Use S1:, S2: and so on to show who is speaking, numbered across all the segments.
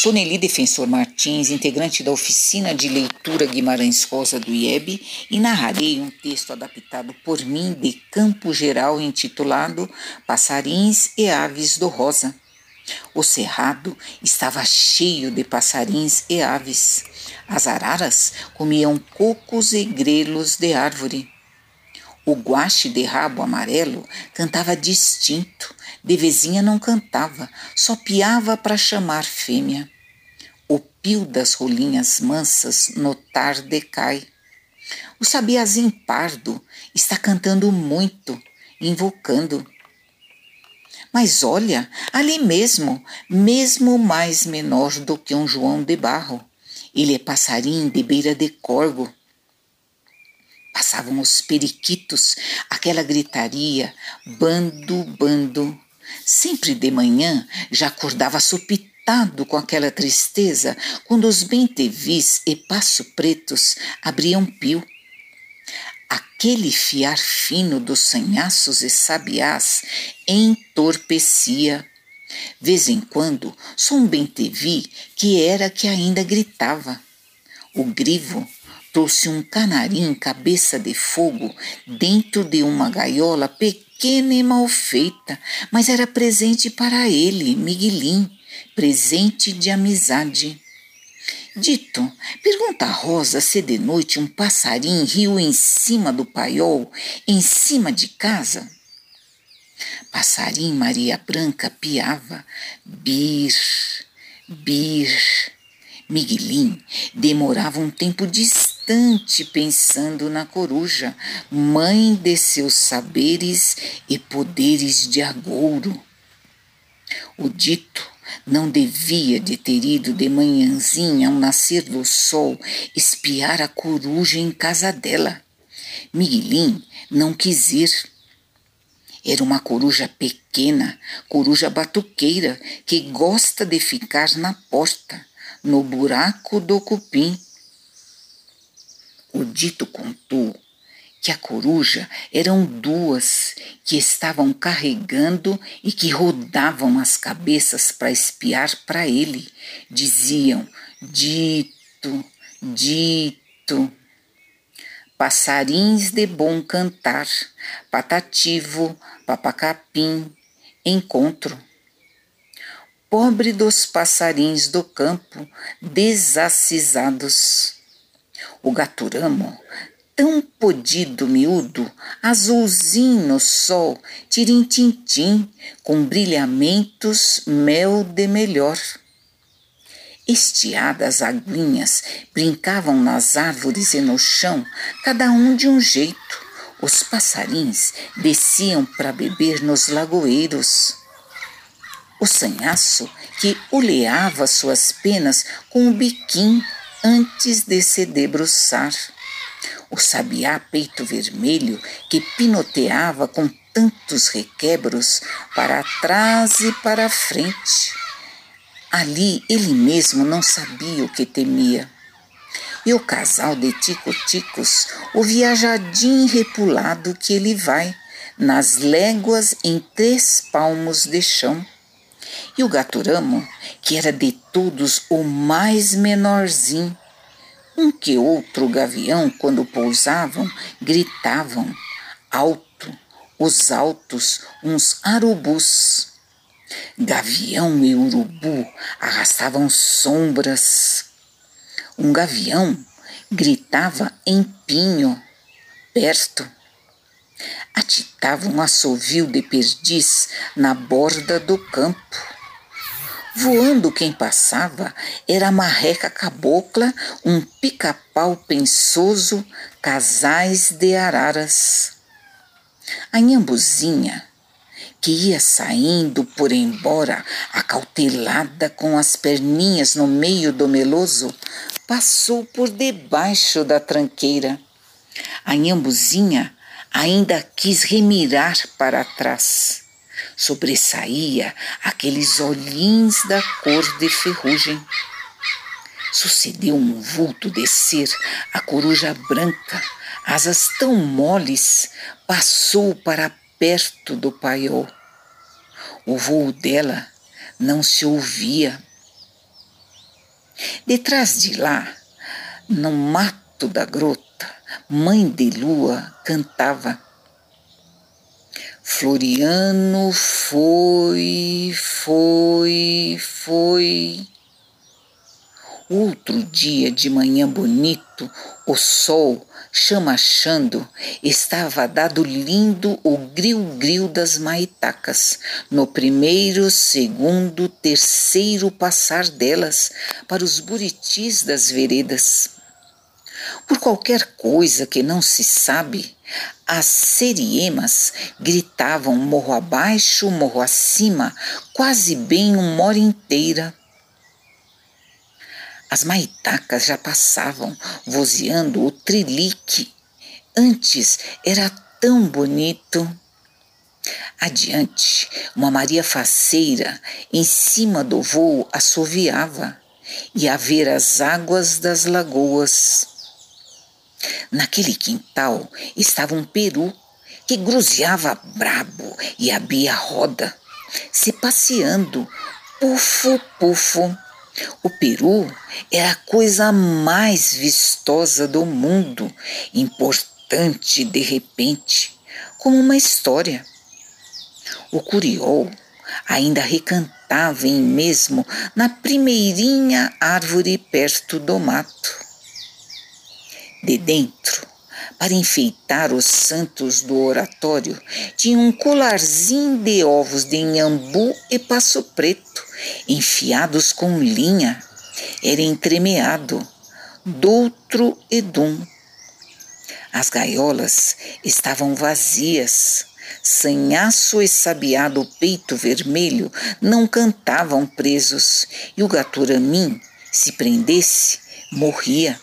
S1: sou Nelly Defensor Martins, integrante da oficina de leitura Guimarães Rosa do IEB e narrarei um texto adaptado por mim de Campo Geral intitulado Passarins e Aves do Rosa. O cerrado estava cheio de passarinhos e aves. As araras comiam cocos e grelos de árvore. O guache de rabo amarelo cantava distinto, de vizinha não cantava, só piava para chamar fêmea. O pio das rolinhas mansas no tarde cai. O sabiazinho pardo está cantando muito, invocando. Mas olha, ali mesmo, mesmo mais menor do que um João de Barro, ele é passarinho de beira de corgo Passavam os periquitos, aquela gritaria, bando, bando. Sempre de manhã já acordava sopitado com aquela tristeza quando os bentevis e passo pretos abriam pio. Aquele fiar fino dos sanhaços e sabiás entorpecia. Vez em quando, só um bentevi que era que ainda gritava. O grivo trouxe um canarim cabeça de fogo dentro de uma gaiola pequena e mal feita, mas era presente para ele, Miguelim, presente de amizade. Dito, pergunta a Rosa se de noite um passarinho riu em cima do paiol, em cima de casa. Passarim Maria Branca piava, bir, bir. Miguelim demorava um tempo distante bastante pensando na coruja, mãe de seus saberes e poderes de agouro. O dito não devia de ter ido de manhãzinha ao nascer do sol espiar a coruja em casa dela. Miguelim não quis ir. Era uma coruja pequena, coruja batuqueira, que gosta de ficar na porta, no buraco do cupim, o dito contou que a coruja eram duas que estavam carregando e que rodavam as cabeças para espiar para ele. Diziam: Dito, dito. Passarinhos de bom cantar, patativo, papacapim, encontro. Pobre dos passarinhos do campo, desacisados o gaturamo, tão podido miúdo, azulzinho no sol, tirim-tim-tim, com brilhamentos mel de melhor. Estiadas aguinhas brincavam nas árvores e no chão, cada um de um jeito. Os passarinhos desciam para beber nos lagoeiros. O sanhaço, que oleava suas penas com o biquim antes de se debruçar. O sabiá peito vermelho que pinoteava com tantos requebros para trás e para frente. Ali ele mesmo não sabia o que temia. E o casal de tico-ticos, o viajadim repulado que ele vai, nas léguas em três palmos de chão e o gaturamo, que era de todos o mais menorzinho. Um que outro gavião, quando pousavam, gritavam alto, os altos, uns arubus. Gavião e urubu arrastavam sombras. Um gavião gritava em pinho, perto. Atitava um assovio de perdiz na borda do campo Voando quem passava era a marreca cabocla, um pica-pau pensoso, casais de araras. A Nhambuzinha, que ia saindo por embora, acautelada com as perninhas no meio do meloso, passou por debaixo da tranqueira. A nhambuzinha ainda quis remirar para trás. Sobressaía aqueles olhinhos da cor de ferrugem. Sucedeu um vulto descer, a coruja branca, asas tão moles, passou para perto do paiol. O voo dela não se ouvia. Detrás de lá, no mato da grota, Mãe de Lua cantava. Floriano foi, foi, foi. Outro dia de manhã bonito, o sol, chamachando, estava dado lindo o gril-gril das maitacas, no primeiro, segundo, terceiro passar delas para os buritis das veredas. Por qualquer coisa que não se sabe, as seriemas gritavam morro abaixo, morro acima, quase bem uma hora inteira. As maitacas já passavam, vozeando o trilique. Antes era tão bonito. Adiante, uma Maria faceira, em cima do voo, assoviava, e a ver as águas das lagoas. Naquele quintal estava um peru que gruzeava brabo e abria roda, se passeando, pufo, pufo. O peru era a coisa mais vistosa do mundo, importante de repente, como uma história. O curiol ainda recantava em mesmo na primeirinha árvore perto do mato de dentro, para enfeitar os santos do oratório, tinha um colarzinho de ovos de inhambu e passo preto, enfiados com linha. Era entremeado, doutro e dum. As gaiolas estavam vazias. Sanhaço e sabiado peito vermelho não cantavam presos, e o gaturamim, se prendesse, morria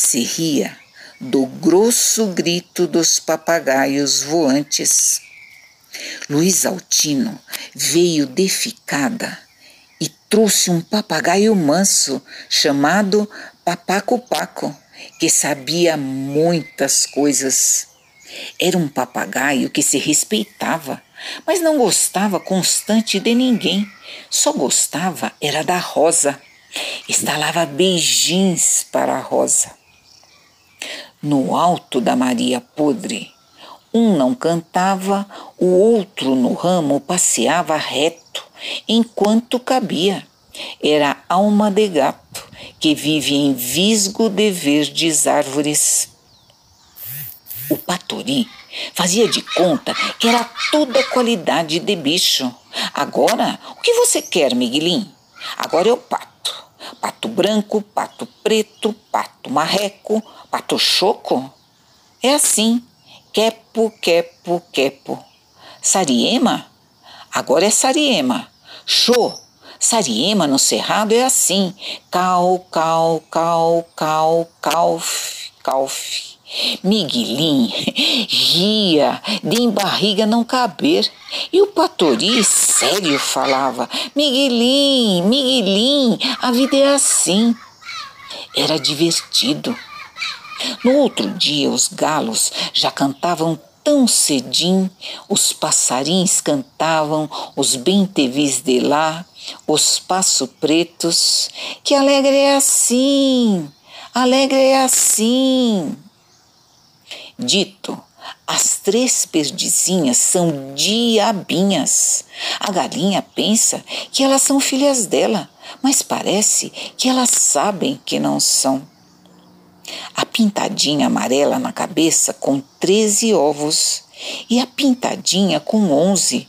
S1: se ria do grosso grito dos papagaios voantes. Luiz Altino veio deficada e trouxe um papagaio manso chamado Papaco Paco, que sabia muitas coisas. Era um papagaio que se respeitava, mas não gostava constante de ninguém, só gostava era da rosa. Estalava beijins para a rosa no alto da Maria Podre. Um não cantava, o outro no ramo passeava reto, enquanto cabia. Era alma de gato que vive em visgo de verdes árvores. O patori fazia de conta que era toda qualidade de bicho. Agora, o que você quer, Miguelim? Agora o pato. Pato branco, pato preto, pato marreco, pato choco? É assim. Quepo, quepo, quepo. Sariema? Agora é Sariema. Show! Sariema no cerrado é assim. Cal, cal, cal, cal, calf, calf. Miguelim ria de em barriga não caber. E o Patori sério falava: Miguelim, Miguelim, a vida é assim. Era divertido. No outro dia, os galos já cantavam tão cedinho, os passarinhos cantavam, os bentevis de lá, os passo pretos, que alegre é assim, alegre é assim. Dito, as três perdizinhas são diabinhas. A galinha pensa que elas são filhas dela, mas parece que elas sabem que não são. A pintadinha amarela na cabeça com treze ovos e a pintadinha com onze.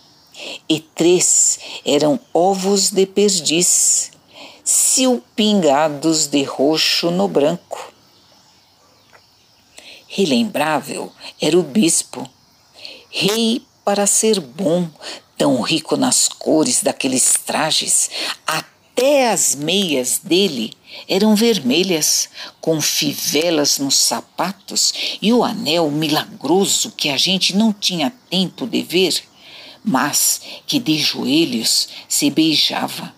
S1: E três eram ovos de perdiz, silpingados de roxo no branco. Relembrável era o bispo, rei para ser bom, tão rico nas cores daqueles trajes, até as meias dele eram vermelhas, com fivelas nos sapatos e o anel milagroso que a gente não tinha tempo de ver, mas que de joelhos se beijava.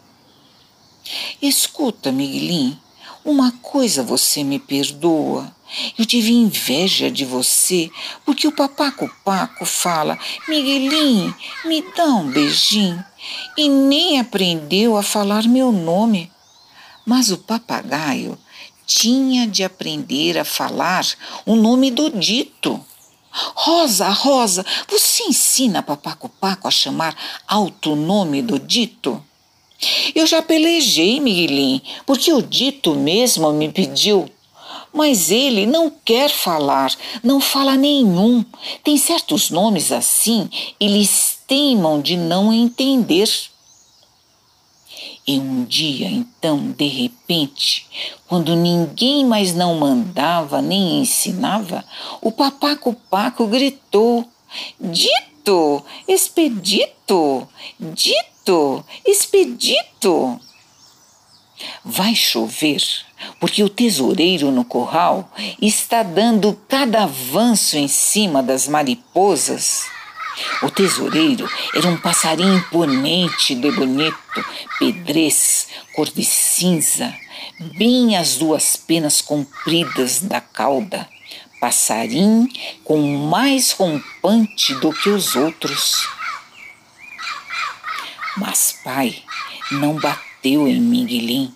S1: Escuta, Miguelinho, uma coisa você me perdoa. Eu tive inveja de você, porque o papaco Paco fala: Miguelinho, me dá um beijinho. E nem aprendeu a falar meu nome. Mas o papagaio tinha de aprender a falar o nome do dito. Rosa, Rosa, você ensina papaco Paco a chamar alto nome do dito? Eu já pelejei, Miguelinho, porque o dito mesmo me pediu. Mas ele não quer falar, não fala nenhum. Tem certos nomes assim, eles teimam de não entender. E um dia, então, de repente, quando ninguém mais não mandava nem ensinava, o papaco Paco gritou: Dito, expedito, dito, expedito. Vai chover, porque o tesoureiro no curral está dando cada avanço em cima das mariposas o tesoureiro era um passarinho imponente de bonito, pedrez, cor de cinza, bem as duas penas compridas da cauda, passarim com mais rompante do que os outros. Mas pai não bateu em Miguelim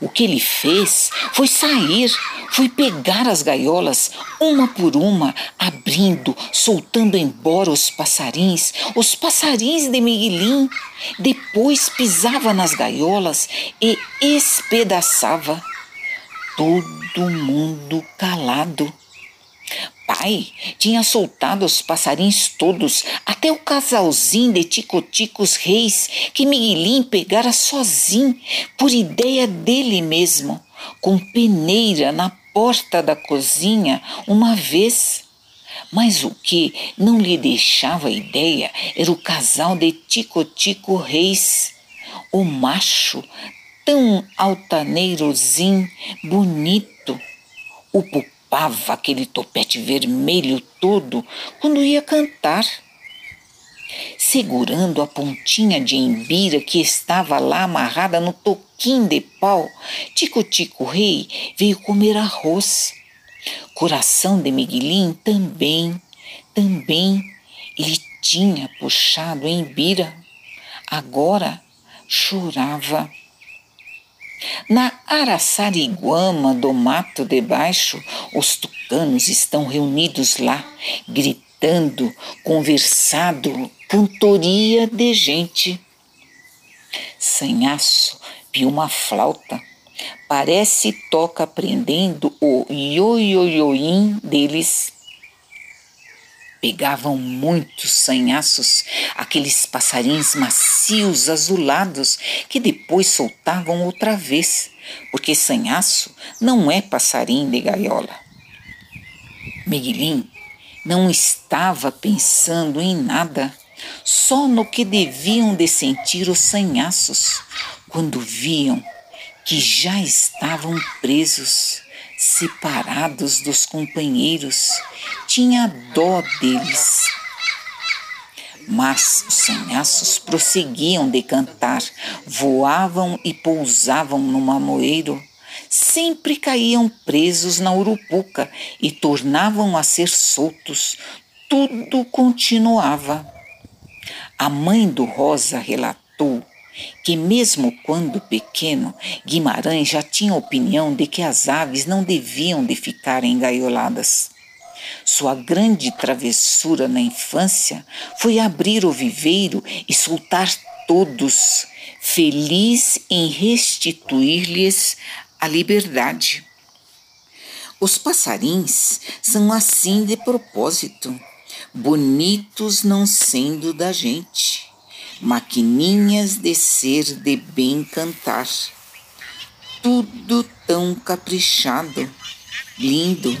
S1: o que ele fez foi sair, foi pegar as gaiolas, uma por uma, abrindo, soltando embora os passarinhos, os passarinhos de Miguelim. Depois pisava nas gaiolas e espedaçava. Todo mundo calado pai tinha soltado os passarinhos todos, até o casalzinho de ticoticos reis que Miguelim pegara sozinho, por ideia dele mesmo, com peneira na porta da cozinha uma vez. Mas o que não lhe deixava ideia era o casal de ticotico reis, o macho tão altaneirozinho, bonito, o pupilo ocupava aquele topete vermelho todo quando ia cantar. Segurando a pontinha de embira que estava lá amarrada no toquinho de pau, Tico-Tico Rei veio comer arroz. Coração de Miguelim também, também ele tinha puxado em embira. Agora chorava. Na Araçariguama do mato debaixo, os tucanos estão reunidos lá, gritando, conversado, cantoria de gente. Sanhaço viu uma flauta. Parece toca aprendendo o ioioioim deles pegavam muitos sanhaços, aqueles passarinhos macios azulados que depois soltavam outra vez, porque sanhaço não é passarinho de gaiola. Miguelim não estava pensando em nada, só no que deviam de sentir os sanhaços quando viam que já estavam presos separados dos companheiros, tinha dó deles. Mas os sanhaços prosseguiam de cantar, voavam e pousavam no mamoeiro, sempre caíam presos na urupuca e tornavam a ser soltos. Tudo continuava. A mãe do Rosa relatou que, mesmo quando pequeno, Guimarães já tinha opinião de que as aves não deviam de ficar engaioladas. Sua grande travessura na infância foi abrir o viveiro e soltar todos, feliz em restituir-lhes a liberdade. Os passarinhos são assim de propósito, bonitos não sendo da gente maquininhas de ser de bem cantar. Tudo tão caprichado, lindo.